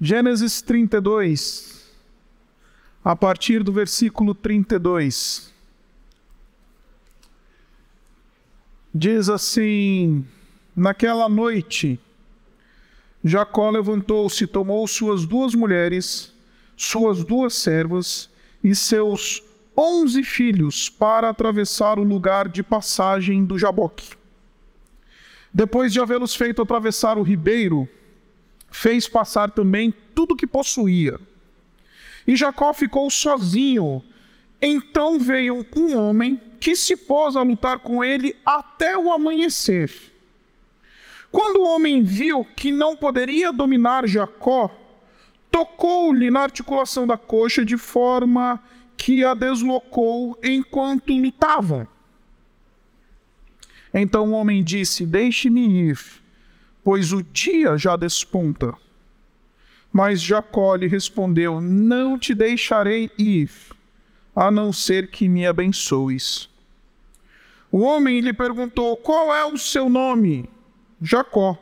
Gênesis 32, a partir do versículo 32. Diz assim: Naquela noite, Jacó levantou-se, tomou suas duas mulheres, suas duas servas e seus onze filhos para atravessar o lugar de passagem do Jaboque. Depois de havê-los feito atravessar o ribeiro, fez passar também tudo que possuía. E Jacó ficou sozinho. Então veio um homem que se pôs a lutar com ele até o amanhecer. Quando o homem viu que não poderia dominar Jacó, tocou-lhe na articulação da coxa de forma que a deslocou enquanto lutavam. Então o homem disse: Deixe-me ir, pois o dia já desponta. Mas Jacó lhe respondeu: Não te deixarei ir, a não ser que me abençoes. O homem lhe perguntou: Qual é o seu nome? Jacó,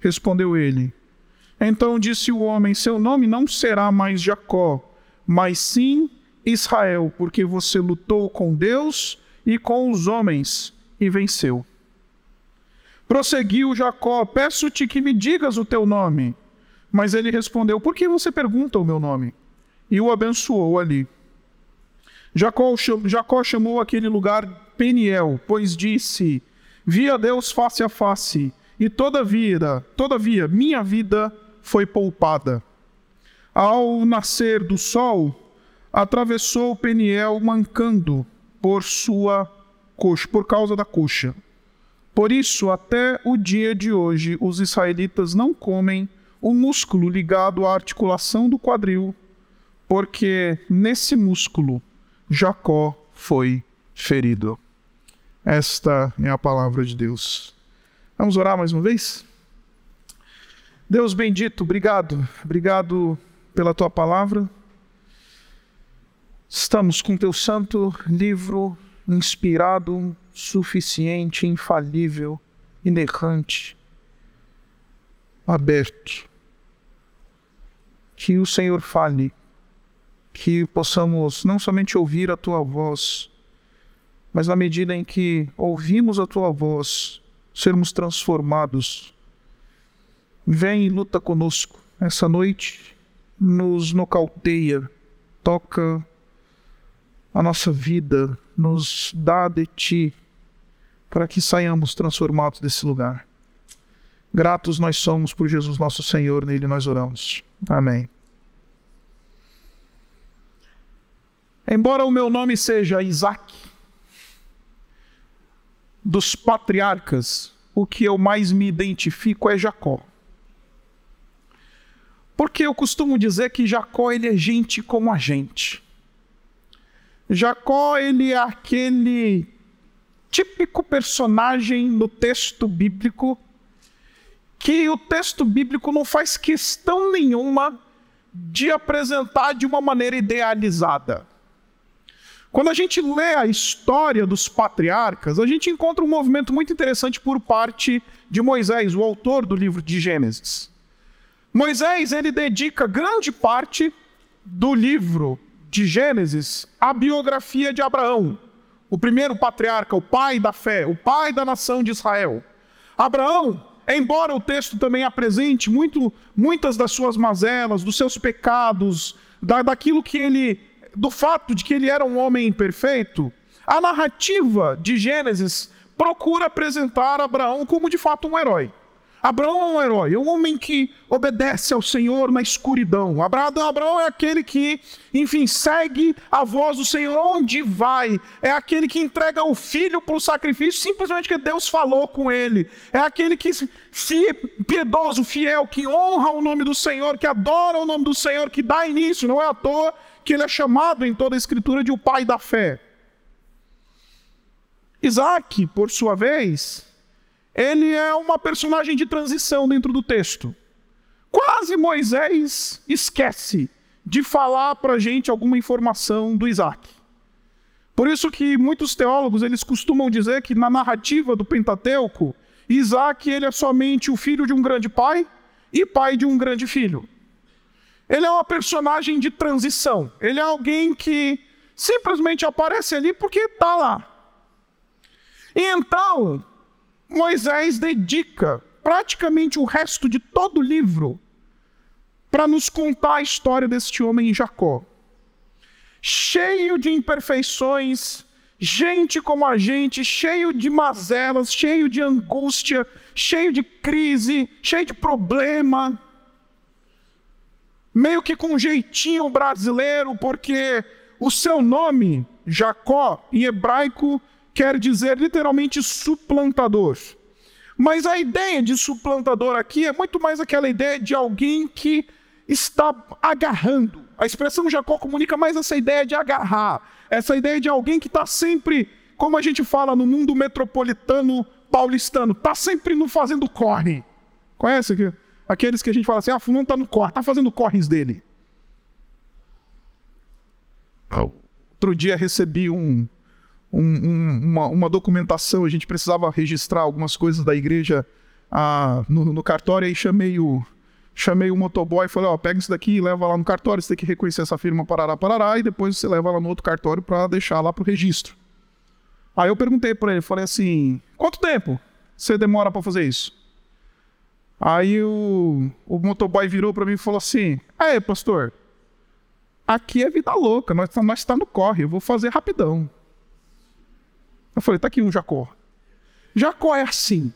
respondeu ele. Então disse o homem: Seu nome não será mais Jacó, mas sim Israel, porque você lutou com Deus e com os homens e venceu. Prosseguiu Jacó: Peço-te que me digas o teu nome. Mas ele respondeu: Por que você pergunta o meu nome? E o abençoou ali. Jacó, Jacó chamou aquele lugar Peniel, pois disse: Vi a Deus face a face e todavia, todavia, minha vida foi poupada. Ao nascer do sol, atravessou Peniel mancando por sua coxa, por causa da coxa. Por isso, até o dia de hoje, os israelitas não comem o músculo ligado à articulação do quadril, porque nesse músculo Jacó foi ferido. Esta é a palavra de Deus. Vamos orar mais uma vez? Deus bendito, obrigado, obrigado pela tua palavra. Estamos com teu santo livro inspirado, suficiente, infalível, inerrante, aberto. Que o Senhor fale, que possamos não somente ouvir a tua voz, mas na medida em que ouvimos a tua voz, sermos transformados. Vem e luta conosco essa noite, nos nocauteia, toca a nossa vida, nos dá de ti, para que saiamos transformados desse lugar. Gratos nós somos por Jesus nosso Senhor, nele nós oramos. Amém. Embora o meu nome seja Isaac, dos patriarcas, o que eu mais me identifico é Jacó. Porque eu costumo dizer que Jacó ele é gente como a gente. Jacó ele é aquele típico personagem no texto bíblico que o texto bíblico não faz questão nenhuma de apresentar de uma maneira idealizada. Quando a gente lê a história dos patriarcas, a gente encontra um movimento muito interessante por parte de Moisés, o autor do livro de Gênesis. Moisés, ele dedica grande parte do livro de Gênesis à biografia de Abraão, o primeiro patriarca, o pai da fé, o pai da nação de Israel. Abraão, embora o texto também apresente muito, muitas das suas mazelas, dos seus pecados, da, daquilo que ele do fato de que ele era um homem imperfeito, a narrativa de Gênesis procura apresentar Abraão como de fato um herói. Abraão é um herói, é um homem que obedece ao Senhor na escuridão. Abraão é aquele que, enfim, segue a voz do Senhor onde vai. É aquele que entrega o filho para o sacrifício simplesmente porque Deus falou com ele. É aquele que, se piedoso, fiel, que honra o nome do Senhor, que adora o nome do Senhor, que dá início. Não é à toa que ele é chamado em toda a Escritura de o pai da fé. Isaac, por sua vez, ele é uma personagem de transição dentro do texto. Quase Moisés esquece de falar para a gente alguma informação do Isaac. Por isso que muitos teólogos eles costumam dizer que na narrativa do Pentateuco, Isaac ele é somente o filho de um grande pai e pai de um grande filho. Ele é uma personagem de transição. Ele é alguém que simplesmente aparece ali porque está lá. E então, Moisés dedica praticamente o resto de todo o livro para nos contar a história deste homem Jacó. Cheio de imperfeições, gente como a gente, cheio de mazelas, cheio de angústia, cheio de crise, cheio de problema. Meio que com jeitinho brasileiro, porque o seu nome, Jacó, em hebraico, quer dizer literalmente suplantador. Mas a ideia de suplantador aqui é muito mais aquela ideia de alguém que está agarrando. A expressão Jacó comunica mais essa ideia de agarrar, essa ideia de alguém que está sempre, como a gente fala no mundo metropolitano paulistano, está sempre no fazendo corre. Conhece aqui? Aqueles que a gente fala assim, ah, fulano está no corre, está fazendo corres dele. Outro dia recebi um, um, um, uma, uma, documentação, a gente precisava registrar algumas coisas da igreja ah, no, no, cartório, aí chamei o, chamei o motoboy e falei, ó, pega isso daqui e leva lá no cartório, você tem que reconhecer essa firma, parará, parará, e depois você leva lá no outro cartório para deixar lá pro registro. Aí eu perguntei para ele, falei assim, quanto tempo você demora para fazer isso? Aí o, o motoboy virou para mim e falou assim, aí pastor, aqui é vida louca, nós, nós tá no corre, eu vou fazer rapidão. Eu falei, tá aqui um Jacó. Jacó é assim.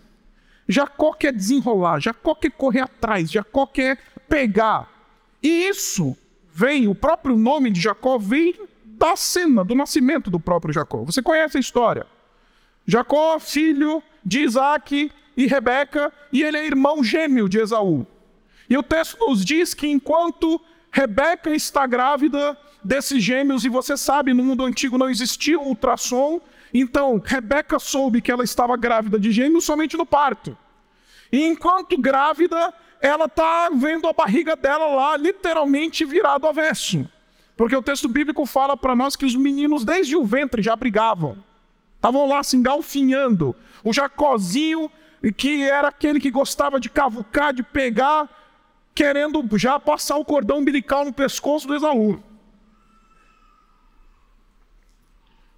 Jacó quer desenrolar, Jacó quer correr atrás, Jacó quer pegar. E isso vem, o próprio nome de Jacó vem da cena, do nascimento do próprio Jacó. Você conhece a história. Jacó, filho de Isaac e Rebeca, e ele é irmão gêmeo de Esaú. E o texto nos diz que enquanto Rebeca está grávida desses gêmeos, e você sabe, no mundo antigo não existia ultrassom, então, Rebeca soube que ela estava grávida de gêmeos somente no parto. E enquanto grávida, ela está vendo a barriga dela lá, literalmente virado avesso. Porque o texto bíblico fala para nós que os meninos, desde o ventre, já brigavam. Estavam lá se engalfinhando. O Jacozinho, que era aquele que gostava de cavucar, de pegar, querendo já passar o cordão umbilical no pescoço do Esaú.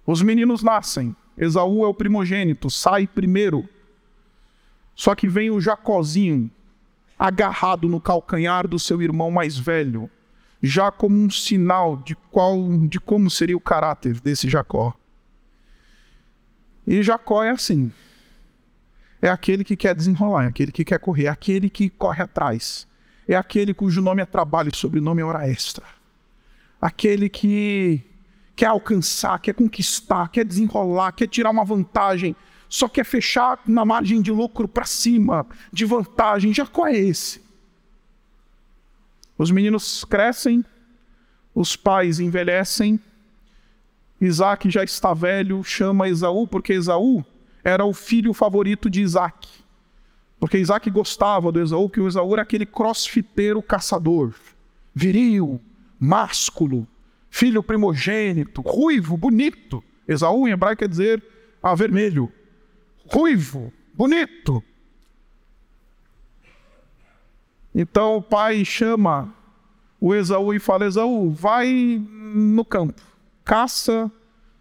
Os meninos nascem. Esaú é o primogênito, sai primeiro. Só que vem o Jacozinho, agarrado no calcanhar do seu irmão mais velho, já como um sinal de qual de como seria o caráter desse Jacó. E Jacó é assim. É aquele que quer desenrolar, é aquele que quer correr, é aquele que corre atrás. É aquele cujo nome é trabalho e sobrenome é hora extra. Aquele que quer alcançar, quer conquistar, quer desenrolar, quer tirar uma vantagem, só quer fechar na margem de lucro para cima, de vantagem. Já qual é esse? Os meninos crescem, os pais envelhecem, Isaac já está velho, chama Esaú, porque Esaú era o filho favorito de Isaac. Porque Isaac gostava do Esaú, que o Esaú era aquele crossfiteiro caçador, viril, másculo, filho primogênito, ruivo, bonito. Esaú em hebraico quer dizer ah, vermelho. Ruivo, bonito. Então o pai chama o Esaú e fala: Esaú, vai no campo, caça,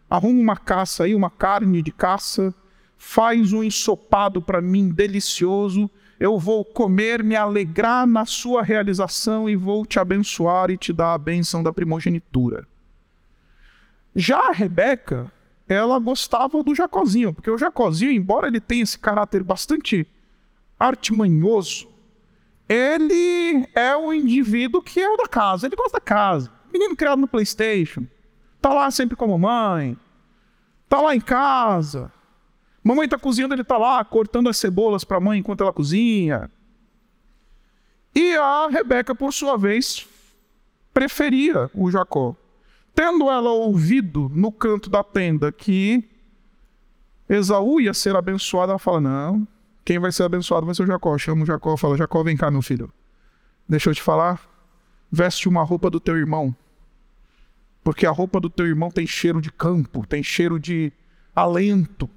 arruma uma caça aí, uma carne de caça, faz um ensopado para mim delicioso eu vou comer, me alegrar na sua realização e vou te abençoar e te dar a bênção da primogenitura. Já a Rebeca, ela gostava do Jacozinho, porque o Jacozinho, embora ele tenha esse caráter bastante artimanhoso, ele é o indivíduo que é o da casa, ele gosta da casa. Menino criado no PlayStation, tá lá sempre com a mamãe, tá lá em casa, Mamãe está cozinhando, ele está lá cortando as cebolas para a mãe enquanto ela cozinha. E a Rebeca, por sua vez, preferia o Jacó. Tendo ela ouvido no canto da tenda que Esaú ia ser abençoado, ela fala: Não, quem vai ser abençoado vai ser o Jacó. Chama o Jacó fala: Jacó, vem cá, meu filho. Deixa eu te falar. Veste uma roupa do teu irmão. Porque a roupa do teu irmão tem cheiro de campo, tem cheiro de alento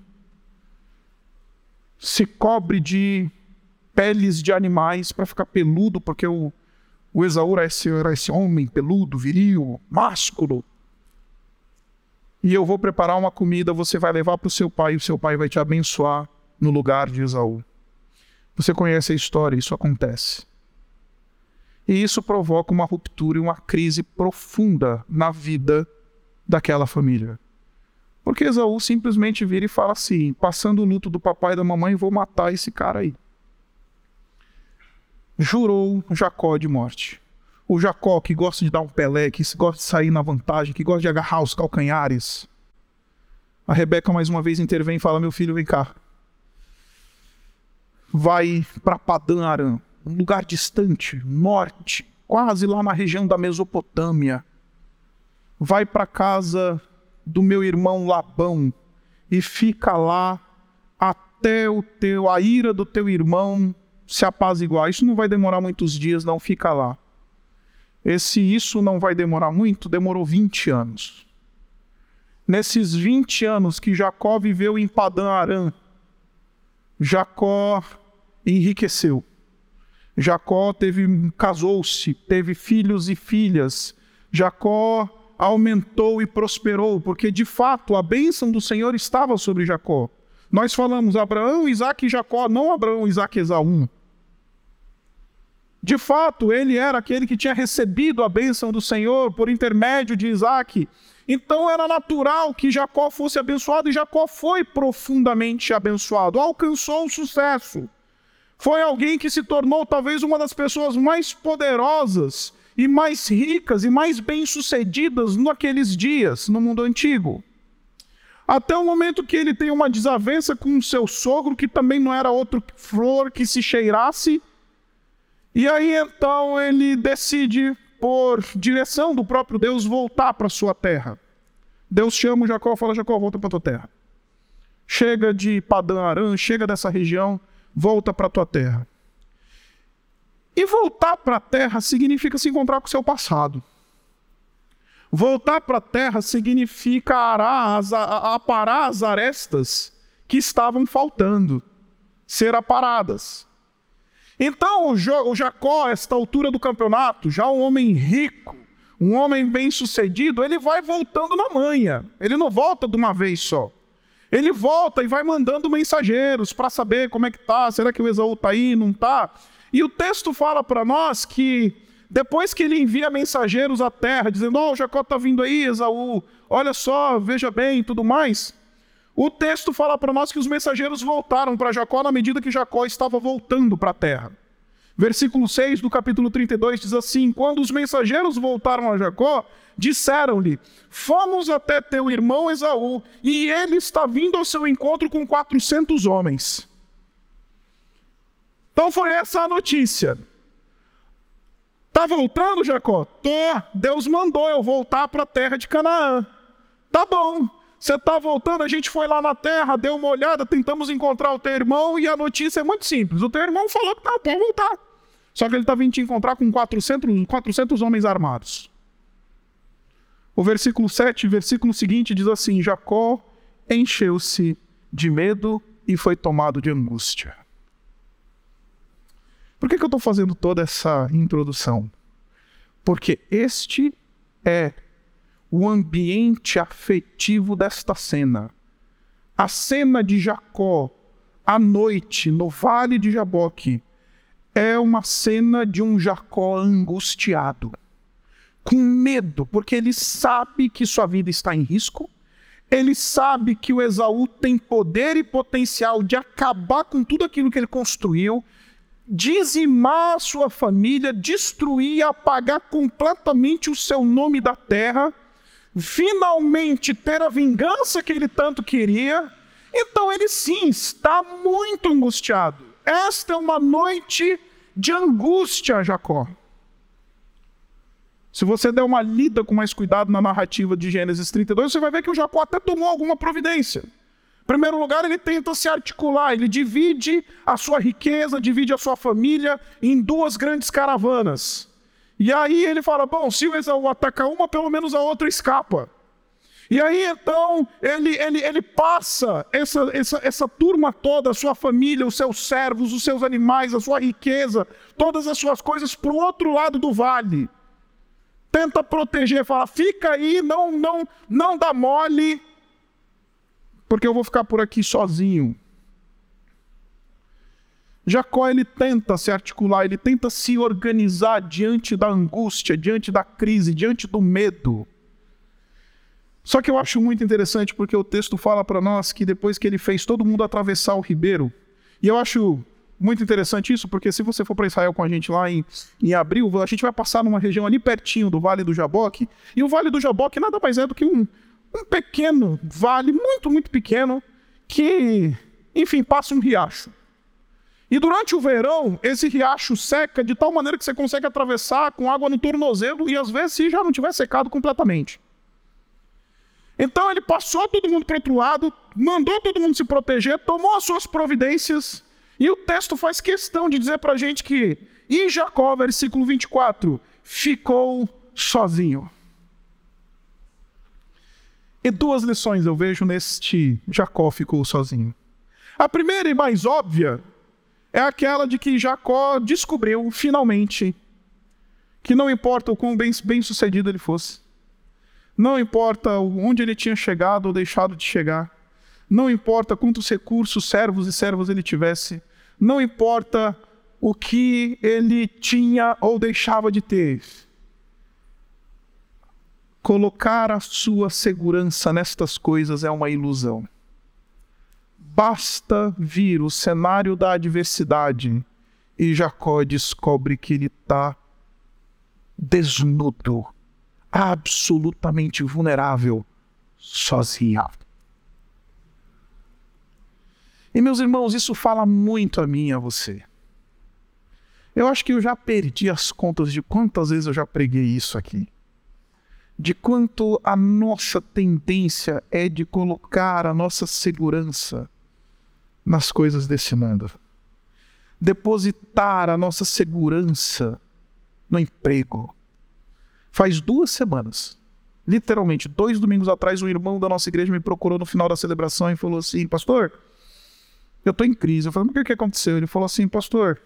se cobre de peles de animais para ficar peludo, porque o, O Esaú era esse, era esse homem peludo, viril, másculo. E eu vou preparar uma comida, você vai levar para o seu pai, e o seu pai vai te abençoar no lugar de Esaú. Você conhece a história, isso acontece. E isso provoca uma ruptura e uma crise profunda na vida daquela família. Porque Esaú simplesmente vira e fala assim: passando o luto do papai e da mamãe, vou matar esse cara aí. Jurou Jacó de morte. O Jacó que gosta de dar um pelé, que gosta de sair na vantagem, que gosta de agarrar os calcanhares. A Rebeca mais uma vez intervém e fala: Meu filho, vem cá. Vai para Padã Aram um lugar distante, norte, quase lá na região da Mesopotâmia. Vai para casa do meu irmão Labão e fica lá até o teu a ira do teu irmão se apaziguar. Isso não vai demorar muitos dias, não fica lá. Esse isso não vai demorar muito, demorou 20 anos. Nesses 20 anos que Jacó viveu em Padã Arã, Jacó enriqueceu. Jacó teve casou-se, teve filhos e filhas. Jacó aumentou e prosperou, porque de fato a bênção do Senhor estava sobre Jacó. Nós falamos Abraão, Isaac e Jacó, não Abraão, Isaac e Esaú. De fato, ele era aquele que tinha recebido a bênção do Senhor por intermédio de Isaac. Então era natural que Jacó fosse abençoado e Jacó foi profundamente abençoado, alcançou o sucesso. Foi alguém que se tornou talvez uma das pessoas mais poderosas e mais ricas e mais bem-sucedidas naqueles dias, no mundo antigo. Até o momento que ele tem uma desavença com o seu sogro, que também não era outro flor que se cheirasse. E aí então ele decide, por direção do próprio Deus, voltar para sua terra. Deus chama Jacó fala: Jacó, volta para tua terra. Chega de Padã Aram, chega dessa região volta para tua terra. E voltar para a terra significa se encontrar com o seu passado. Voltar para a terra significa arar as, aparar as arestas que estavam faltando, ser aparadas. Então, o Jacó, a esta altura do campeonato, já um homem rico, um homem bem sucedido, ele vai voltando na manha, ele não volta de uma vez só. Ele volta e vai mandando mensageiros para saber como é que tá, será que o Esaú está aí, não está? E o texto fala para nós que depois que ele envia mensageiros à terra, dizendo: Ó, oh, Jacó está vindo aí, Esaú, olha só, veja bem tudo mais. O texto fala para nós que os mensageiros voltaram para Jacó na medida que Jacó estava voltando para a terra. Versículo 6 do capítulo 32 diz assim: Quando os mensageiros voltaram a Jacó, disseram-lhe: Fomos até teu irmão Esaú, e ele está vindo ao seu encontro com 400 homens. Então foi essa a notícia. Tá voltando, Jacó? Tô. Deus mandou eu voltar para a terra de Canaã. Tá bom. Você está voltando, a gente foi lá na terra, deu uma olhada, tentamos encontrar o teu irmão e a notícia é muito simples. O teu irmão falou que tá, pode voltar. Só que ele está vindo te encontrar com 400, 400 homens armados. O versículo 7, versículo seguinte, diz assim: Jacó encheu-se de medo e foi tomado de angústia. Por que, que eu estou fazendo toda essa introdução? Porque este é o ambiente afetivo desta cena. A cena de Jacó à noite no vale de Jaboque é uma cena de um Jacó angustiado com medo, porque ele sabe que sua vida está em risco, ele sabe que o Esaú tem poder e potencial de acabar com tudo aquilo que ele construiu, dizimar a sua família, destruir, apagar completamente o seu nome da terra, finalmente ter a vingança que ele tanto queria. Então ele sim está muito angustiado. Esta é uma noite de angústia, Jacó. Se você der uma lida com mais cuidado na narrativa de Gênesis 32, você vai ver que o Jacó até tomou alguma providência. Primeiro lugar, ele tenta se articular, ele divide a sua riqueza, divide a sua família em duas grandes caravanas. E aí ele fala: bom, se o Esaú ataca uma, pelo menos a outra escapa. E aí então ele, ele, ele passa essa, essa, essa turma toda, a sua família, os seus servos, os seus animais, a sua riqueza, todas as suas coisas para o outro lado do vale. Tenta proteger, fala, fica aí, não, não, não dá mole, porque eu vou ficar por aqui sozinho. Jacó ele tenta se articular, ele tenta se organizar diante da angústia, diante da crise, diante do medo. Só que eu acho muito interessante porque o texto fala para nós que depois que ele fez todo mundo atravessar o ribeiro, e eu acho muito interessante isso, porque se você for para Israel com a gente lá em, em abril, a gente vai passar numa região ali pertinho do Vale do Jaboque, e o Vale do Jaboque nada mais é do que um, um pequeno vale, muito, muito pequeno, que, enfim, passa um riacho. E durante o verão, esse riacho seca de tal maneira que você consegue atravessar com água no tornozelo e às vezes se já não tiver secado completamente. Então ele passou todo mundo para outro lado, mandou todo mundo se proteger, tomou as suas providências, e o texto faz questão de dizer para a gente que, e Jacó, versículo 24, ficou sozinho. E duas lições eu vejo neste Jacó ficou sozinho. A primeira e mais óbvia é aquela de que Jacó descobriu, finalmente, que não importa o quão bem, bem sucedido ele fosse, não importa onde ele tinha chegado ou deixado de chegar, não importa quantos recursos, servos e servas ele tivesse, não importa o que ele tinha ou deixava de ter. Colocar a sua segurança nestas coisas é uma ilusão. Basta vir o cenário da adversidade e Jacó descobre que ele está desnudo, absolutamente vulnerável, sozinho. E meus irmãos, isso fala muito a mim e a você. Eu acho que eu já perdi as contas de quantas vezes eu já preguei isso aqui. De quanto a nossa tendência é de colocar a nossa segurança nas coisas desse mundo. Depositar a nossa segurança no emprego. Faz duas semanas, literalmente, dois domingos atrás, um irmão da nossa igreja me procurou no final da celebração e falou assim: Pastor, eu estou em crise. Eu falei: Mas o que aconteceu? Ele falou assim: Pastor,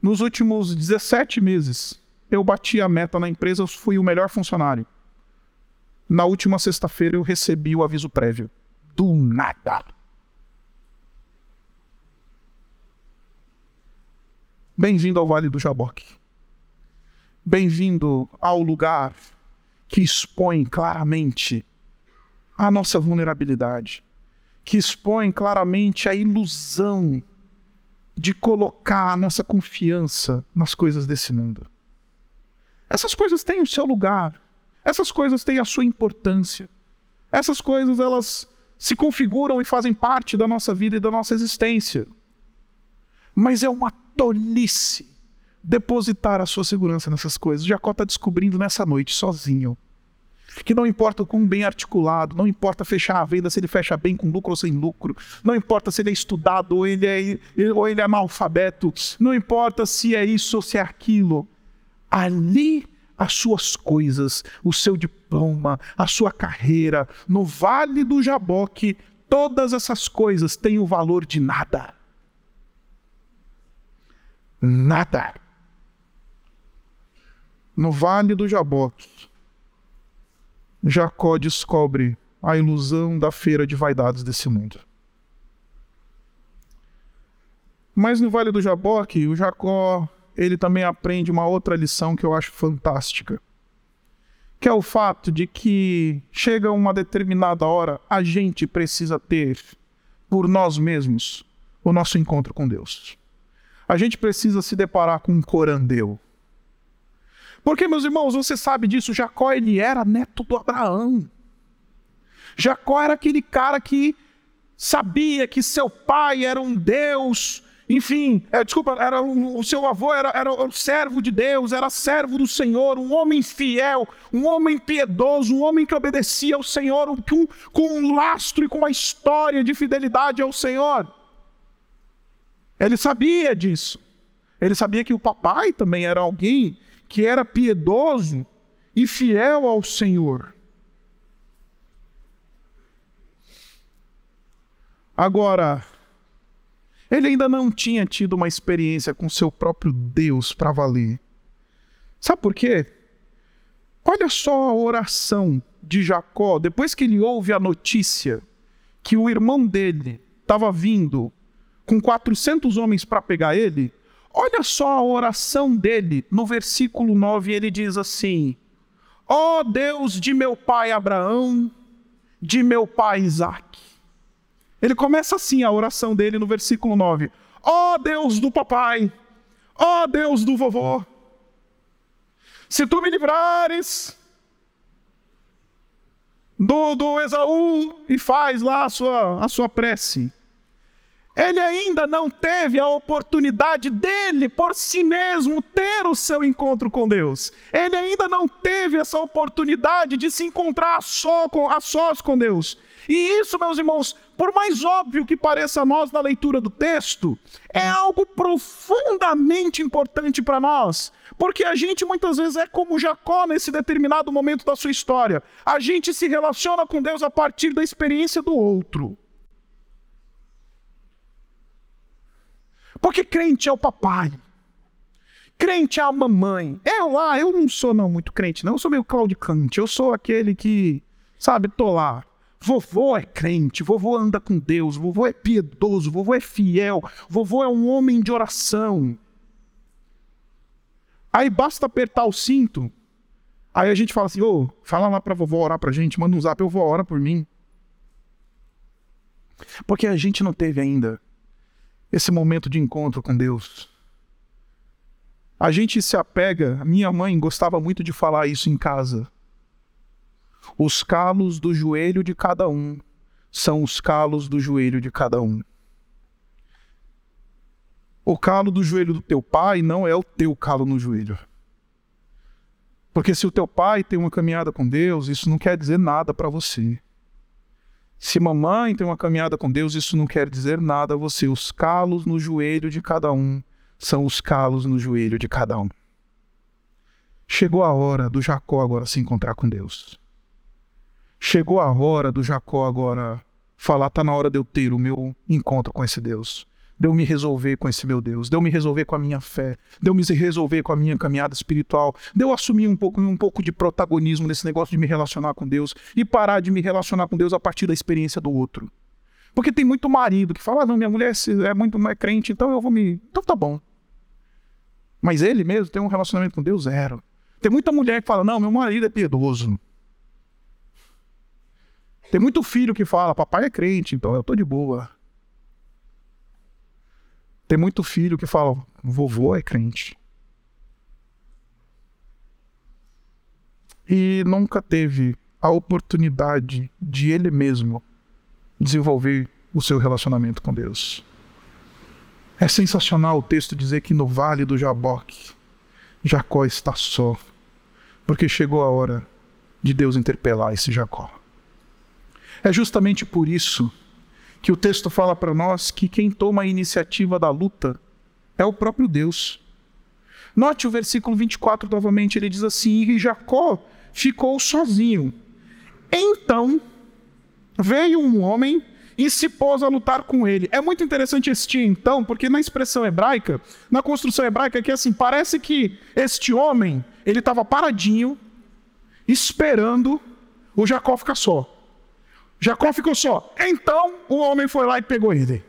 nos últimos 17 meses, eu bati a meta na empresa, eu fui o melhor funcionário. Na última sexta-feira, eu recebi o aviso prévio. Do nada. Bem-vindo ao Vale do Jaboque. Bem-vindo ao lugar que expõe claramente a nossa vulnerabilidade, que expõe claramente a ilusão de colocar a nossa confiança nas coisas desse mundo. Essas coisas têm o seu lugar, essas coisas têm a sua importância. Essas coisas elas se configuram e fazem parte da nossa vida e da nossa existência. Mas é uma tolice depositar a sua segurança nessas coisas. Jacó está descobrindo nessa noite, sozinho, que não importa o quão bem articulado, não importa fechar a venda, se ele fecha bem com lucro ou sem lucro, não importa se ele é estudado ou ele é, ou ele é analfabeto, não importa se é isso ou se é aquilo. Ali as suas coisas, o seu diploma, a sua carreira, no vale do Jaboque, todas essas coisas têm o valor de nada nada. No vale do Jaboque, Jacó descobre a ilusão da feira de vaidades desse mundo. Mas no Vale do Jaboque, o Jacó, ele também aprende uma outra lição que eu acho fantástica. Que é o fato de que chega uma determinada hora, a gente precisa ter por nós mesmos o nosso encontro com Deus a gente precisa se deparar com um corandeu. Porque, meus irmãos, você sabe disso, Jacó ele era neto do Abraão. Jacó era aquele cara que sabia que seu pai era um Deus, enfim, é, desculpa, era um, o seu avô era, era um servo de Deus, era servo do Senhor, um homem fiel, um homem piedoso, um homem que obedecia ao Senhor, um, com, um lastro e com uma história de fidelidade ao Senhor. Ele sabia disso. Ele sabia que o papai também era alguém que era piedoso e fiel ao Senhor. Agora, ele ainda não tinha tido uma experiência com seu próprio Deus para valer. Sabe por quê? Olha só a oração de Jacó, depois que ele ouve a notícia que o irmão dele estava vindo com 400 homens para pegar ele, olha só a oração dele. No versículo 9 ele diz assim: Ó oh Deus de meu pai Abraão, de meu pai Isaac. Ele começa assim a oração dele no versículo 9: Ó oh Deus do papai, ó oh Deus do vovô, se tu me livrares do, do Esaú e faz lá a sua, a sua prece. Ele ainda não teve a oportunidade dele, por si mesmo, ter o seu encontro com Deus. Ele ainda não teve essa oportunidade de se encontrar só com, a sós com Deus. E isso, meus irmãos, por mais óbvio que pareça a nós na leitura do texto, é algo profundamente importante para nós. Porque a gente muitas vezes é como Jacó nesse determinado momento da sua história. A gente se relaciona com Deus a partir da experiência do outro. Porque crente é o papai. Crente é a mamãe. É lá, eu não sou não muito crente, não. Eu sou meio claudicante. Eu sou aquele que, sabe, tô lá. Vovô é crente, vovô anda com Deus, vovô é piedoso, vovô é fiel, vovô é um homem de oração. Aí basta apertar o cinto. Aí a gente fala assim: ô, oh, fala lá pra vovó orar pra gente, manda um zap, eu vou orar por mim. Porque a gente não teve ainda esse momento de encontro com Deus. A gente se apega, minha mãe gostava muito de falar isso em casa. Os calos do joelho de cada um são os calos do joelho de cada um. O calo do joelho do teu pai não é o teu calo no joelho. Porque se o teu pai tem uma caminhada com Deus, isso não quer dizer nada para você. Se mamãe tem uma caminhada com Deus, isso não quer dizer nada a você. Os calos no joelho de cada um são os calos no joelho de cada um. Chegou a hora do Jacó agora se encontrar com Deus. Chegou a hora do Jacó agora falar: está na hora de eu ter o meu encontro com esse Deus de eu me resolver com esse meu Deus, de eu me resolver com a minha fé, de eu me resolver com a minha caminhada espiritual, de eu assumir um pouco, um pouco de protagonismo nesse negócio de me relacionar com Deus e parar de me relacionar com Deus a partir da experiência do outro. Porque tem muito marido que fala, ah, não, minha mulher é muito mais crente, então eu vou me. Então tá bom. Mas ele mesmo tem um relacionamento com Deus zero. Tem muita mulher que fala, não, meu marido é piedoso. Tem muito filho que fala, papai é crente, então eu tô de boa. Tem muito filho que fala, vovô é crente. E nunca teve a oportunidade de ele mesmo desenvolver o seu relacionamento com Deus. É sensacional o texto dizer que no vale do Jaboque, Jacó está só, porque chegou a hora de Deus interpelar esse Jacó. É justamente por isso que o texto fala para nós que quem toma a iniciativa da luta é o próprio Deus. Note o versículo 24 novamente, ele diz assim: E Jacó ficou sozinho. Então veio um homem e se pôs a lutar com ele. É muito interessante este então, porque na expressão hebraica, na construção hebraica, é que assim, parece que este homem, ele estava paradinho, esperando o Jacó ficar só. Jacó ficou só. Então o homem foi lá e pegou ele.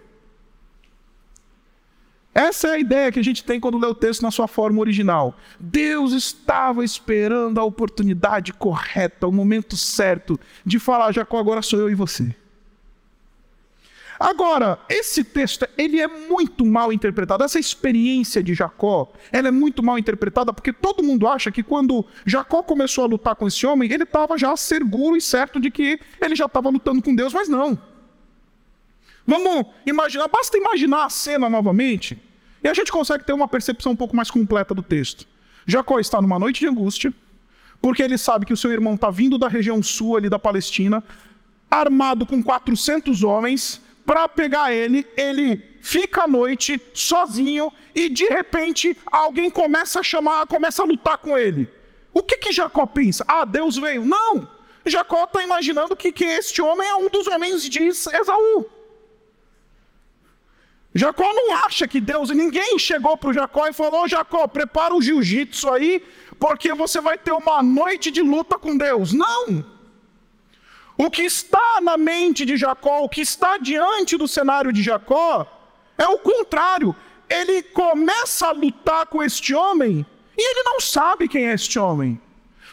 Essa é a ideia que a gente tem quando lê o texto na sua forma original. Deus estava esperando a oportunidade correta, o momento certo de falar: Jacó, agora sou eu e você. Agora, esse texto, ele é muito mal interpretado. Essa experiência de Jacó, ela é muito mal interpretada porque todo mundo acha que quando Jacó começou a lutar com esse homem, ele estava já seguro e certo de que ele já estava lutando com Deus, mas não. Vamos imaginar, basta imaginar a cena novamente, e a gente consegue ter uma percepção um pouco mais completa do texto. Jacó está numa noite de angústia, porque ele sabe que o seu irmão está vindo da região sul ali da Palestina, armado com 400 homens, para pegar ele, ele fica à noite sozinho e de repente alguém começa a chamar, começa a lutar com ele. O que que Jacó pensa? Ah, Deus veio. Não! Jacó está imaginando que, que este homem é um dos homens de Esaú. Jacó não acha que Deus, ninguém chegou para o Jacó e falou: Jacó, prepara o jiu-jitsu aí, porque você vai ter uma noite de luta com Deus. Não! O que está na mente de Jacó, o que está diante do cenário de Jacó, é o contrário. Ele começa a lutar com este homem e ele não sabe quem é este homem.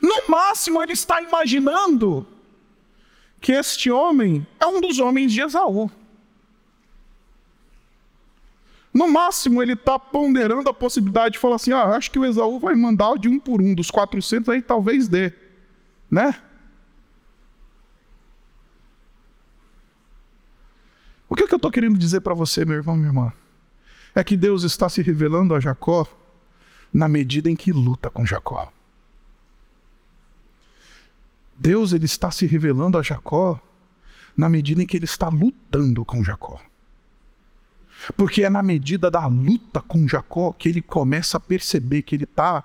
No máximo, ele está imaginando que este homem é um dos homens de Esaú. No máximo, ele está ponderando a possibilidade de falar assim: ah, acho que o Esaú vai mandar de um por um, dos 400 aí talvez dê. Né? O que, é que eu estou querendo dizer para você, meu irmão, minha irmã? É que Deus está se revelando a Jacó na medida em que luta com Jacó. Deus ele está se revelando a Jacó na medida em que ele está lutando com Jacó. Porque é na medida da luta com Jacó que ele começa a perceber que ele está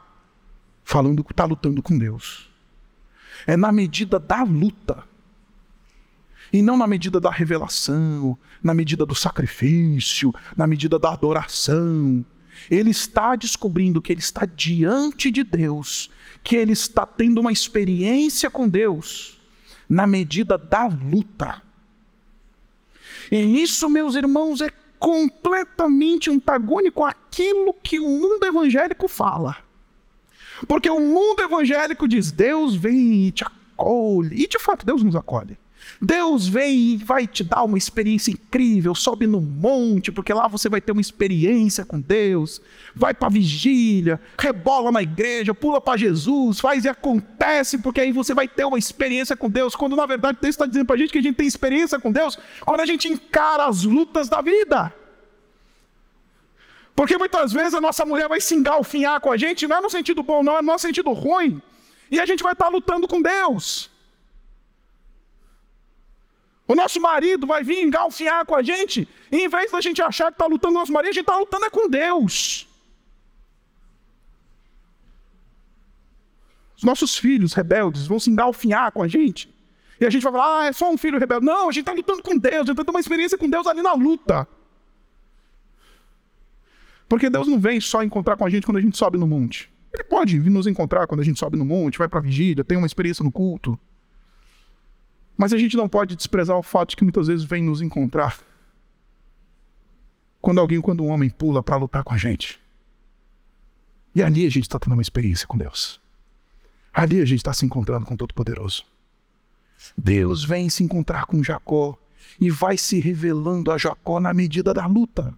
falando que está lutando com Deus. É na medida da luta. E não na medida da revelação, na medida do sacrifício, na medida da adoração. Ele está descobrindo que ele está diante de Deus, que ele está tendo uma experiência com Deus, na medida da luta. E isso, meus irmãos, é completamente antagônico àquilo que o mundo evangélico fala. Porque o mundo evangélico diz: Deus vem e te acolhe. E de fato, Deus nos acolhe. Deus vem e vai te dar uma experiência incrível, sobe no monte, porque lá você vai ter uma experiência com Deus. Vai para a vigília, rebola na igreja, pula para Jesus, faz e acontece, porque aí você vai ter uma experiência com Deus. Quando na verdade Deus está dizendo para a gente que a gente tem experiência com Deus quando a gente encara as lutas da vida. Porque muitas vezes a nossa mulher vai se engalfinhar com a gente, não é no sentido bom, não, é no sentido ruim. E a gente vai estar tá lutando com Deus. O nosso marido vai vir engalfinhar com a gente, e em vez da gente achar que está lutando com o nosso marido, a gente está lutando é com Deus. Os nossos filhos rebeldes vão se engalfinhar com a gente. E a gente vai falar, ah, é só um filho rebelde. Não, a gente está lutando com Deus, a gente está tendo uma experiência com Deus ali na luta. Porque Deus não vem só encontrar com a gente quando a gente sobe no monte. Ele pode vir nos encontrar quando a gente sobe no monte, vai para a vigília, tem uma experiência no culto. Mas a gente não pode desprezar o fato de que muitas vezes vem nos encontrar quando alguém, quando um homem pula para lutar com a gente. E ali a gente está tendo uma experiência com Deus. Ali a gente está se encontrando com o Todo-Poderoso. Deus vem se encontrar com Jacó e vai se revelando a Jacó na medida da luta.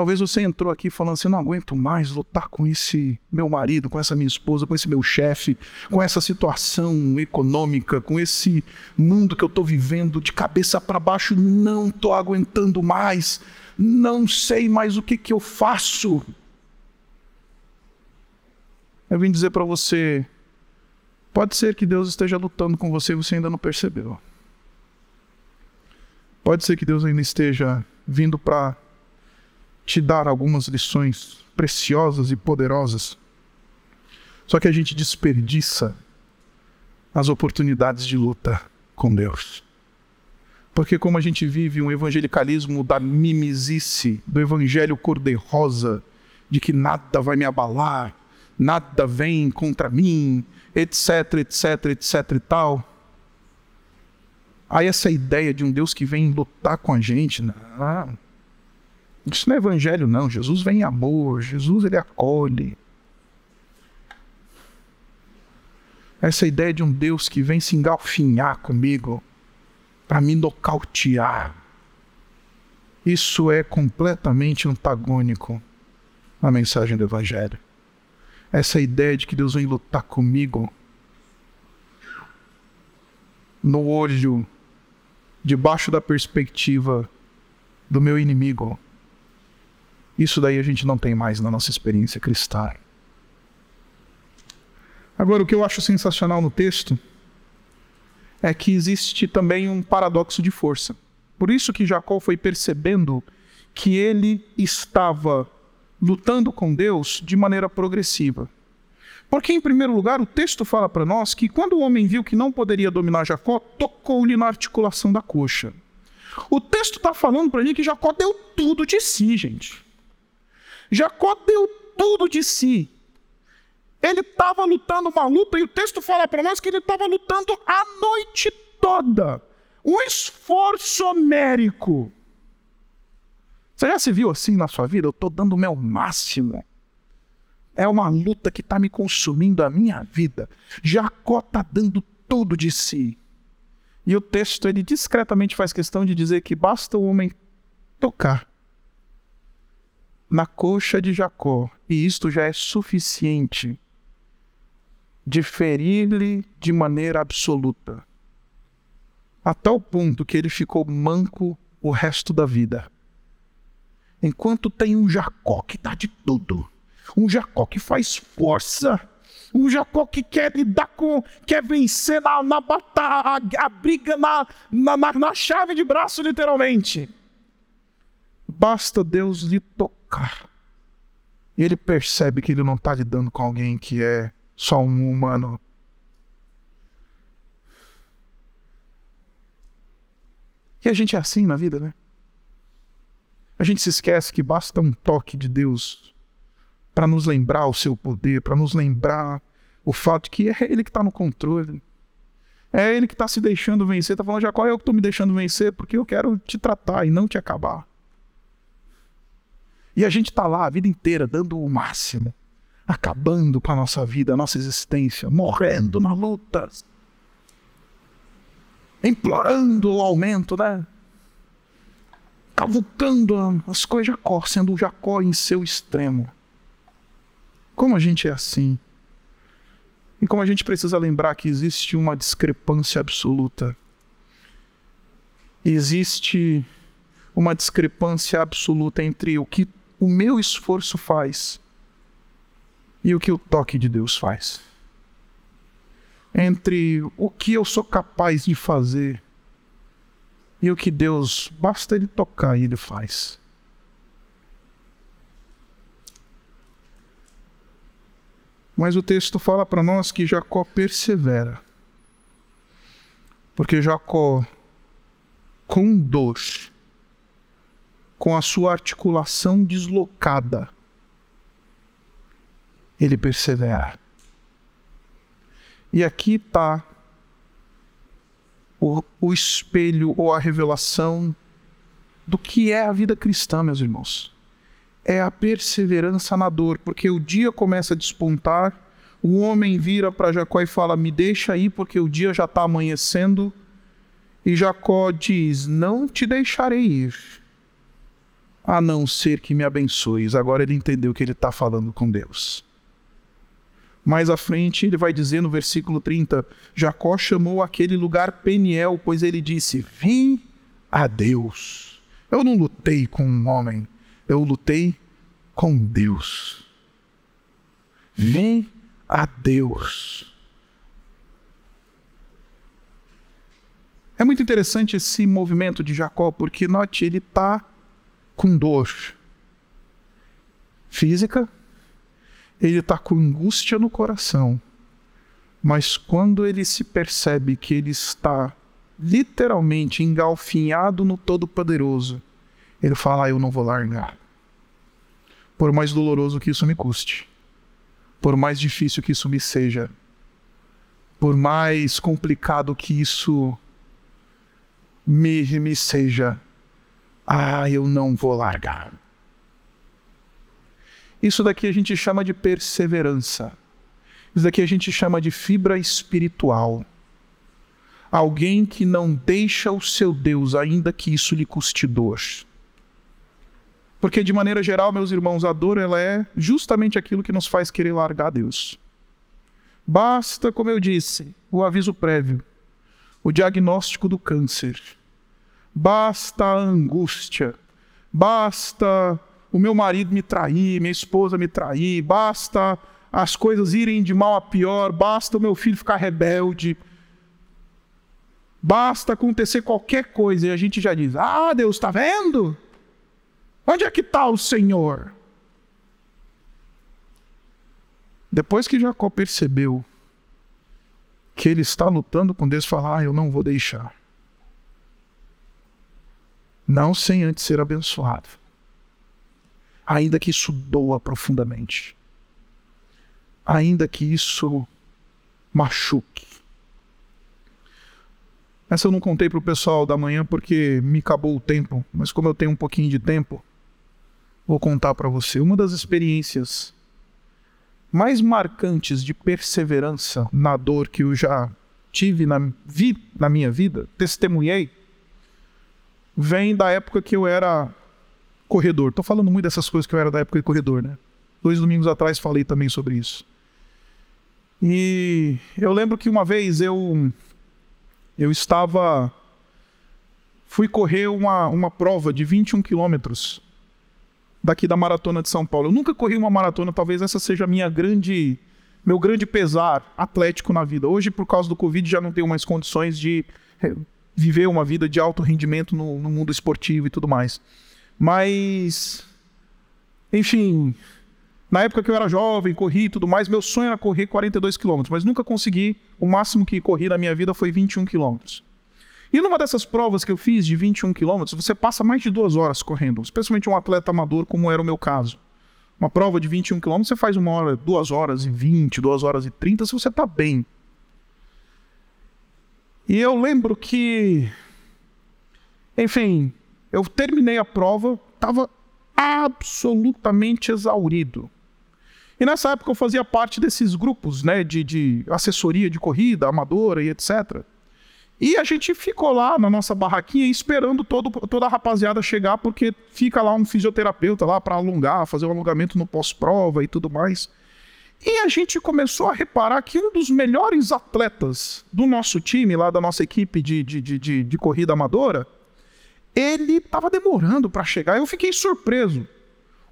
Talvez você entrou aqui falando assim: não aguento mais lutar com esse meu marido, com essa minha esposa, com esse meu chefe, com essa situação econômica, com esse mundo que eu estou vivendo de cabeça para baixo. Não estou aguentando mais, não sei mais o que, que eu faço. Eu vim dizer para você: pode ser que Deus esteja lutando com você e você ainda não percebeu. Pode ser que Deus ainda esteja vindo para te dar algumas lições preciosas e poderosas. Só que a gente desperdiça as oportunidades de luta com Deus. Porque como a gente vive um evangelicalismo da mimisice, do evangelho cor-de-rosa, de que nada vai me abalar, nada vem contra mim, etc, etc, etc e tal. Aí essa ideia de um Deus que vem lutar com a gente, não, isso não é evangelho, não. Jesus vem em amor, Jesus ele acolhe. Essa ideia de um Deus que vem se engalfinhar comigo para me nocautear. Isso é completamente antagônico à mensagem do Evangelho. Essa ideia de que Deus vem lutar comigo no olho, debaixo da perspectiva do meu inimigo. Isso daí a gente não tem mais na nossa experiência cristã. Agora, o que eu acho sensacional no texto é que existe também um paradoxo de força. Por isso que Jacó foi percebendo que ele estava lutando com Deus de maneira progressiva. Porque, em primeiro lugar, o texto fala para nós que quando o homem viu que não poderia dominar Jacó, tocou-lhe na articulação da coxa. O texto está falando para mim que Jacó deu tudo de si, gente. Jacó deu tudo de si. Ele estava lutando uma luta e o texto fala para nós que ele estava lutando a noite toda. Um esforço homérico. Você já se viu assim na sua vida? Eu estou dando o meu máximo. É uma luta que está me consumindo a minha vida. Jacó está dando tudo de si. E o texto ele discretamente faz questão de dizer que basta o homem tocar na coxa de Jacó, e isto já é suficiente de ferir-lhe de maneira absoluta, a tal ponto que ele ficou manco o resto da vida. Enquanto tem um Jacó que dá de tudo, um Jacó que faz força, um Jacó que quer lidar com, quer vencer na, na batalha, a, a briga na, na, na chave de braço, literalmente. Basta Deus lhe tocar. E ele percebe que ele não está lidando com alguém que é só um humano. E a gente é assim na vida, né? A gente se esquece que basta um toque de Deus para nos lembrar o seu poder, para nos lembrar o fato que é Ele que está no controle. É Ele que está se deixando vencer. Está falando, Jacó, é eu que estou me deixando vencer porque eu quero te tratar e não te acabar. E a gente está lá a vida inteira dando o máximo, acabando com a nossa vida, a nossa existência, morrendo na luta, implorando o aumento, né? Cavucando as coisas Jacó, sendo o Jacó em seu extremo. Como a gente é assim? E como a gente precisa lembrar que existe uma discrepância absoluta. Existe uma discrepância absoluta entre o que o meu esforço faz e o que o toque de Deus faz. Entre o que eu sou capaz de fazer e o que Deus, basta Ele tocar e Ele faz. Mas o texto fala para nós que Jacó persevera. Porque Jacó, com dor, com a sua articulação deslocada, ele persevera. E aqui está o, o espelho ou a revelação do que é a vida cristã, meus irmãos é a perseverança na dor, porque o dia começa a despontar, o homem vira para Jacó e fala: Me deixa aí, porque o dia já está amanhecendo. E Jacó diz: Não te deixarei ir, a não ser que me abençoes. Agora ele entendeu que ele está falando com Deus. Mais à frente, ele vai dizer no versículo 30: Jacó chamou aquele lugar Peniel, pois ele disse: Vi a Deus. Eu não lutei com um homem, eu lutei com Deus. Vem a Deus. É muito interessante esse movimento de Jacó, porque note, ele está com dor física, ele está com angústia no coração, mas quando ele se percebe que ele está literalmente engalfinhado no Todo-Poderoso, ele fala: ah, Eu não vou largar. Por mais doloroso que isso me custe, por mais difícil que isso me seja, por mais complicado que isso me, me seja, ah, eu não vou largar. Isso daqui a gente chama de perseverança. Isso daqui a gente chama de fibra espiritual. Alguém que não deixa o seu Deus, ainda que isso lhe custe dor. Porque de maneira geral, meus irmãos, a dor ela é justamente aquilo que nos faz querer largar Deus. Basta, como eu disse, o aviso prévio, o diagnóstico do câncer. Basta a angústia. Basta o meu marido me trair, minha esposa me trair, basta as coisas irem de mal a pior, basta o meu filho ficar rebelde. Basta acontecer qualquer coisa e a gente já diz: Ah, Deus está vendo? Onde é que está o Senhor? Depois que Jacó percebeu que ele está lutando com Deus, fala: ah, eu não vou deixar. Não sem antes ser abençoado. Ainda que isso doa profundamente. Ainda que isso machuque. Essa eu não contei para o pessoal da manhã porque me acabou o tempo, mas como eu tenho um pouquinho de tempo, vou contar para você. Uma das experiências mais marcantes de perseverança na dor que eu já tive na, vi, na minha vida, testemunhei, vem da época que eu era corredor. Estou falando muito dessas coisas que eu era da época de corredor, né? Dois domingos atrás falei também sobre isso. E eu lembro que uma vez eu eu estava fui correr uma, uma prova de 21 quilômetros daqui da maratona de São Paulo. Eu nunca corri uma maratona, talvez essa seja minha grande meu grande pesar atlético na vida. Hoje, por causa do Covid, já não tenho mais condições de viver uma vida de alto rendimento no, no mundo esportivo e tudo mais. Mas, enfim, na época que eu era jovem, corri e tudo mais, meu sonho era correr 42 quilômetros, mas nunca consegui. O máximo que corri na minha vida foi 21 quilômetros. E numa dessas provas que eu fiz de 21 quilômetros, você passa mais de duas horas correndo, especialmente um atleta amador, como era o meu caso. Uma prova de 21 quilômetros, você faz uma hora, duas horas e 20, duas horas e 30, se você está bem. E eu lembro que, enfim, eu terminei a prova, estava absolutamente exaurido. E nessa época eu fazia parte desses grupos né, de, de assessoria de corrida, amadora e etc. E a gente ficou lá na nossa barraquinha esperando todo, toda a rapaziada chegar, porque fica lá um fisioterapeuta lá para alongar, fazer o um alongamento no pós-prova e tudo mais. E a gente começou a reparar que um dos melhores atletas do nosso time, lá da nossa equipe de, de, de, de, corrida amadora, ele estava demorando para chegar. Eu fiquei surpreso.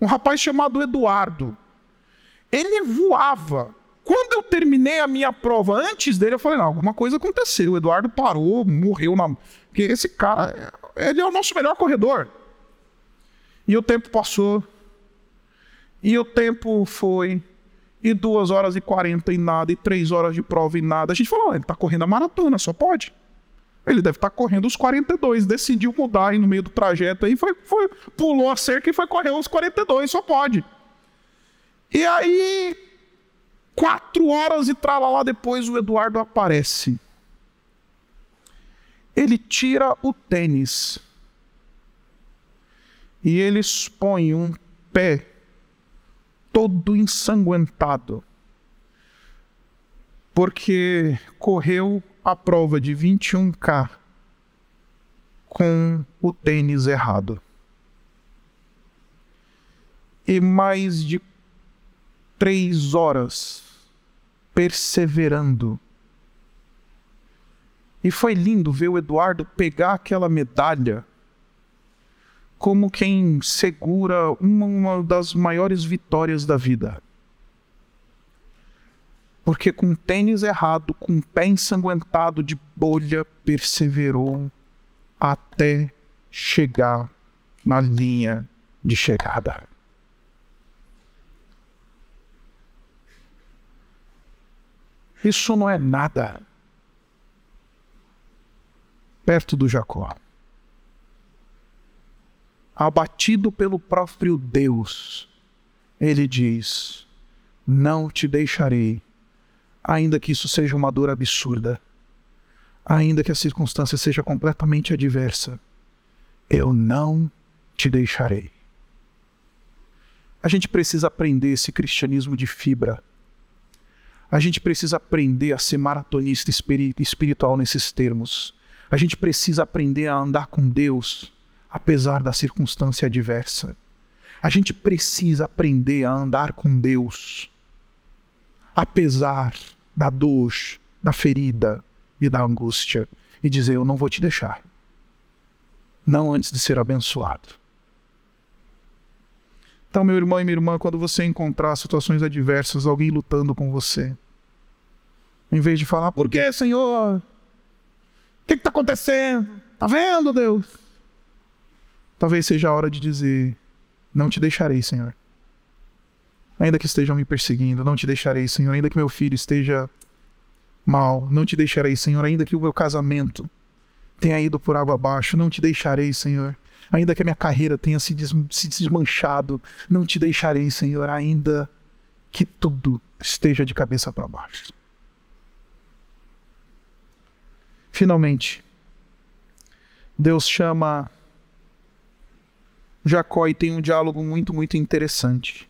Um rapaz chamado Eduardo. Ele voava quando eu terminei a minha prova antes dele, eu falei, não, alguma coisa aconteceu. O Eduardo parou, morreu na. Porque esse cara, ele é o nosso melhor corredor. E o tempo passou. E o tempo foi. E duas horas e quarenta e nada, e três horas de prova e nada. A gente falou, ele tá correndo a maratona, só pode. Ele deve estar tá correndo os 42. Decidiu mudar aí no meio do trajeto aí, foi, foi, pulou a cerca e foi correr os 42, só pode. E aí Quatro horas e lá depois o Eduardo aparece. Ele tira o tênis e ele expõe um pé todo ensanguentado, porque correu a prova de 21K com o tênis errado. E mais de três horas perseverando. E foi lindo ver o Eduardo pegar aquela medalha como quem segura uma, das maiores vitórias da vida. Porque com tênis errado, com pé ensanguentado de bolha, perseverou até chegar na linha de chegada. Isso não é nada perto do Jacó. Abatido pelo próprio Deus, ele diz: Não te deixarei, ainda que isso seja uma dor absurda, ainda que a circunstância seja completamente adversa, eu não te deixarei. A gente precisa aprender esse cristianismo de fibra a gente precisa aprender a ser maratonista espiritual nesses termos. A gente precisa aprender a andar com Deus, apesar da circunstância adversa. A gente precisa aprender a andar com Deus, apesar da dor, da ferida e da angústia, e dizer: Eu não vou te deixar. Não antes de ser abençoado. Então, meu irmão e minha irmã, quando você encontrar situações adversas, alguém lutando com você, em vez de falar, por que, Senhor? O que está acontecendo? Está vendo, Deus? Talvez seja a hora de dizer, não te deixarei, Senhor. Ainda que estejam me perseguindo, não te deixarei, Senhor. Ainda que meu filho esteja mal, não te deixarei, Senhor. Ainda que o meu casamento tenha ido por água abaixo, não te deixarei, Senhor. Ainda que a minha carreira tenha se, des se desmanchado, não te deixarei, Senhor. Ainda que tudo esteja de cabeça para baixo. Finalmente, Deus chama Jacó e tem um diálogo muito, muito interessante.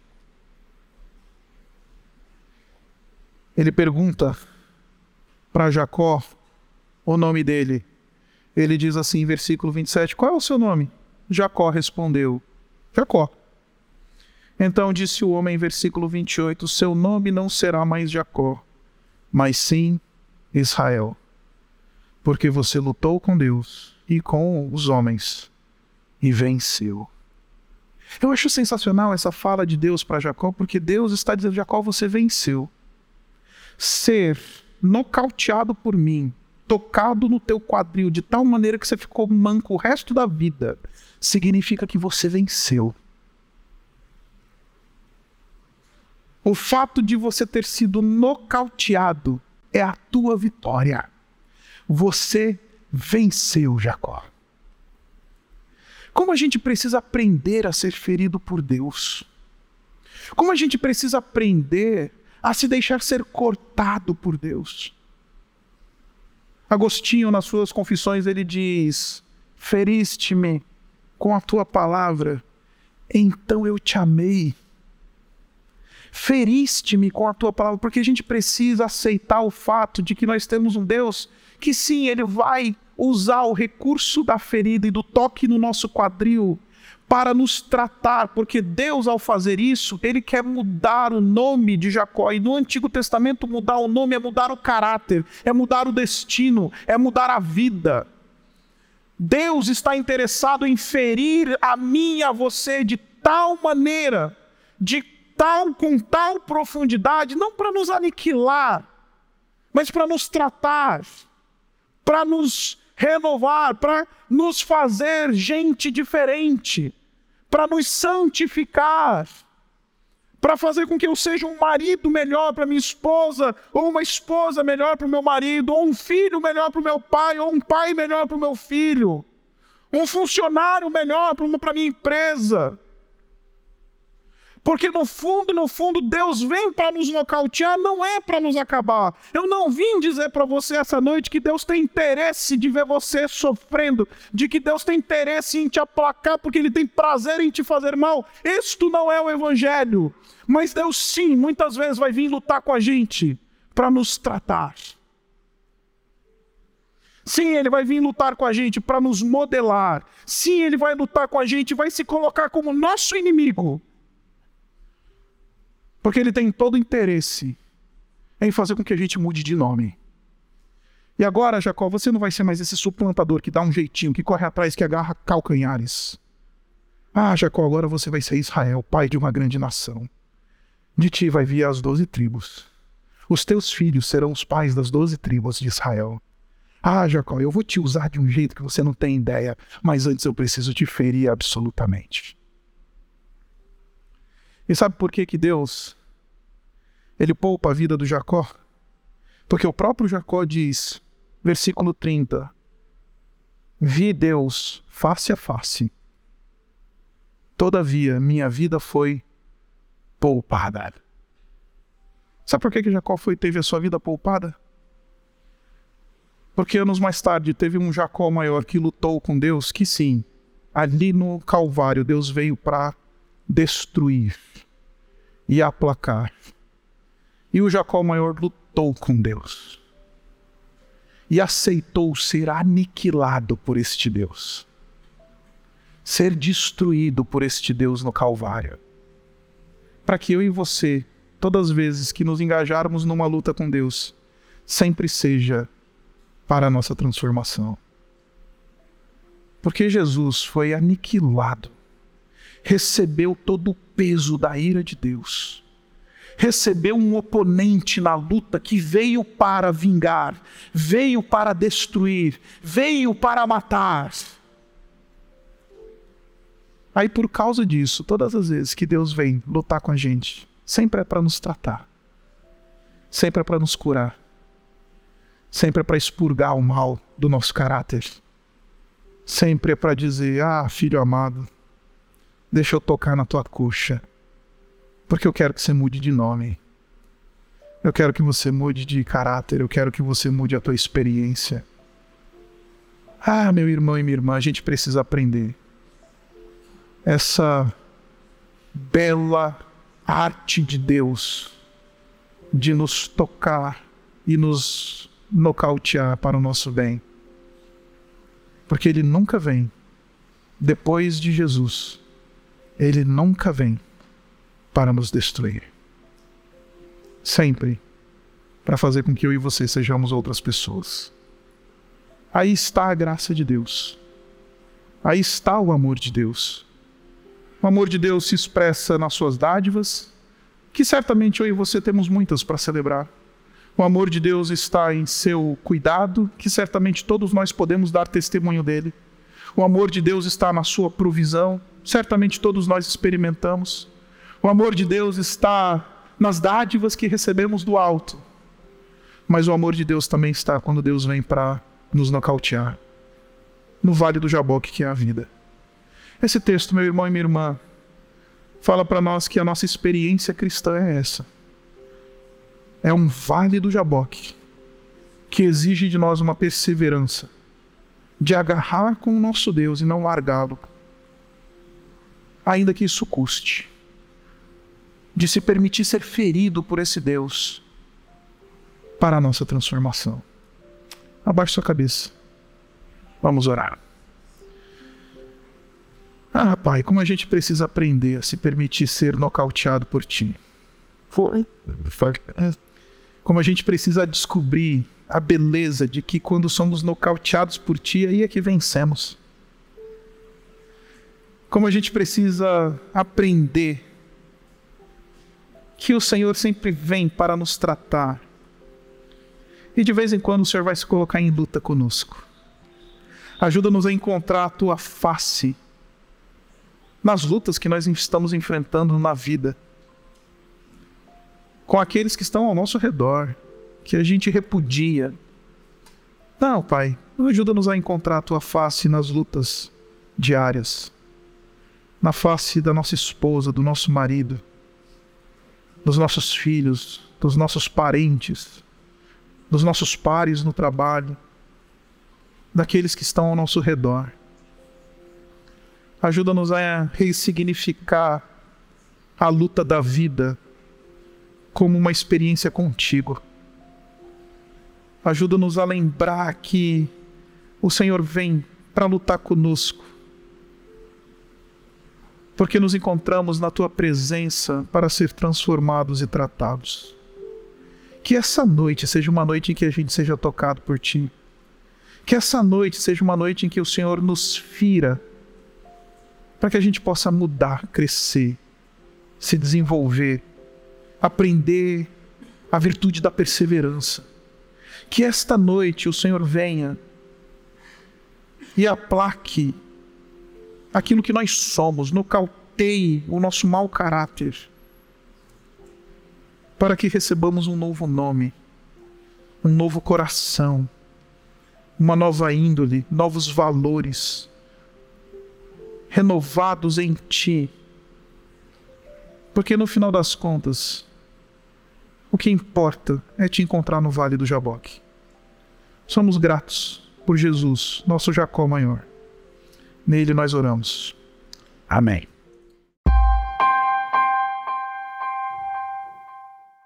Ele pergunta para Jacó o nome dele. Ele diz assim, versículo 27, qual é o seu nome? Jacó respondeu, Jacó. Então disse o homem, versículo 28, seu nome não será mais Jacó, mas sim Israel, porque você lutou com Deus e com os homens e venceu. Eu acho sensacional essa fala de Deus para Jacó, porque Deus está dizendo: Jacó, você venceu. Ser nocauteado por mim, tocado no teu quadril de tal maneira que você ficou manco o resto da vida, significa que você venceu. O fato de você ter sido nocauteado é a tua vitória. Você venceu, Jacó. Como a gente precisa aprender a ser ferido por Deus. Como a gente precisa aprender a se deixar ser cortado por Deus. Agostinho, nas suas confissões, ele diz: Feriste-me com a tua palavra, então eu te amei. Feriste-me com a tua palavra, porque a gente precisa aceitar o fato de que nós temos um Deus que sim, ele vai usar o recurso da ferida e do toque no nosso quadril para nos tratar, porque Deus, ao fazer isso, ele quer mudar o nome de Jacó. E no Antigo Testamento, mudar o nome é mudar o caráter, é mudar o destino, é mudar a vida. Deus está interessado em ferir a mim e a você de tal maneira, de tal, com tal profundidade, não para nos aniquilar, mas para nos tratar, para nos renovar, para nos fazer gente diferente, para nos santificar, para fazer com que eu seja um marido melhor para minha esposa, ou uma esposa melhor para o meu marido, ou um filho melhor para o meu pai, ou um pai melhor para o meu filho, um funcionário melhor para a minha empresa. Porque no fundo, no fundo, Deus vem para nos nocautear, não é para nos acabar. Eu não vim dizer para você essa noite que Deus tem interesse de ver você sofrendo, de que Deus tem interesse em te aplacar, porque Ele tem prazer em te fazer mal. Isto não é o Evangelho. Mas Deus, sim, muitas vezes vai vir lutar com a gente para nos tratar. Sim, ele vai vir lutar com a gente para nos modelar. Sim, ele vai lutar com a gente, vai se colocar como nosso inimigo porque ele tem todo interesse em fazer com que a gente mude de nome. E agora, Jacó, você não vai ser mais esse suplantador que dá um jeitinho, que corre atrás, que agarra calcanhares. Ah, Jacó, agora você vai ser Israel, pai de uma grande nação. De ti vai vir as doze tribos. Os teus filhos serão os pais das doze tribos de Israel. Ah, Jacó, eu vou te usar de um jeito que você não tem ideia, mas antes eu preciso te ferir absolutamente. E sabe por que, que Deus ele poupa a vida do Jacó? Porque o próprio Jacó diz, versículo 30, Vi Deus face a face, todavia minha vida foi poupada. Sabe por que, que Jacó foi, teve a sua vida poupada? Porque anos mais tarde teve um Jacó maior que lutou com Deus, que sim, ali no Calvário Deus veio para destruir e aplacar. E o Jacó maior lutou com Deus e aceitou ser aniquilado por este Deus, ser destruído por este Deus no Calvário, para que eu e você, todas as vezes que nos engajarmos numa luta com Deus, sempre seja para a nossa transformação. Porque Jesus foi aniquilado recebeu todo o peso da ira de Deus. Recebeu um oponente na luta que veio para vingar, veio para destruir, veio para matar. Aí, por causa disso, todas as vezes que Deus vem lutar com a gente, sempre é para nos tratar, sempre é para nos curar, sempre é para expurgar o mal do nosso caráter, sempre é para dizer: Ah, filho amado, deixa eu tocar na tua coxa, porque eu quero que você mude de nome. Eu quero que você mude de caráter, eu quero que você mude a tua experiência. Ah, meu irmão e minha irmã, a gente precisa aprender essa bela arte de Deus de nos tocar e nos nocautear para o nosso bem. Porque Ele nunca vem depois de Jesus, Ele nunca vem para nos destruir. Sempre para fazer com que eu e você sejamos outras pessoas. Aí está a graça de Deus. Aí está o amor de Deus. O amor de Deus se expressa nas suas dádivas, que certamente eu e você temos muitas para celebrar. O amor de Deus está em seu cuidado, que certamente todos nós podemos dar testemunho dele. O amor de Deus está na sua provisão, certamente todos nós experimentamos. O amor de Deus está nas dádivas que recebemos do alto. Mas o amor de Deus também está quando Deus vem para nos nocautear no vale do Jaboque, que é a vida. Esse texto, meu irmão e minha irmã, fala para nós que a nossa experiência cristã é essa. É um vale do Jaboque que exige de nós uma perseverança, de agarrar com o nosso Deus e não largá-lo, ainda que isso custe, de se permitir ser ferido por esse Deus para a nossa transformação. Abaixe sua cabeça. Vamos orar. Ah, pai, como a gente precisa aprender a se permitir ser nocauteado por ti. Foi. Como a gente precisa descobrir a beleza de que quando somos nocauteados por ti, aí é que vencemos. Como a gente precisa aprender que o Senhor sempre vem para nos tratar. E de vez em quando o Senhor vai se colocar em luta conosco. Ajuda-nos a encontrar a tua face nas lutas que nós estamos enfrentando na vida, com aqueles que estão ao nosso redor, que a gente repudia. Não, Pai, ajuda-nos a encontrar a tua face nas lutas diárias, na face da nossa esposa, do nosso marido, dos nossos filhos, dos nossos parentes, dos nossos pares no trabalho, daqueles que estão ao nosso redor. Ajuda-nos a ressignificar a luta da vida como uma experiência contigo. Ajuda-nos a lembrar que o Senhor vem para lutar conosco, porque nos encontramos na tua presença para ser transformados e tratados. Que essa noite seja uma noite em que a gente seja tocado por ti. Que essa noite seja uma noite em que o Senhor nos fira para que a gente possa mudar, crescer, se desenvolver, aprender a virtude da perseverança. Que esta noite o Senhor venha e aplaque aquilo que nós somos, nocauteie o nosso mau caráter, para que recebamos um novo nome, um novo coração, uma nova índole, novos valores renovados em Ti. Porque no final das contas, o que importa é te encontrar no Vale do Jaboque. Somos gratos por Jesus, nosso Jacó maior. Nele nós oramos. Amém.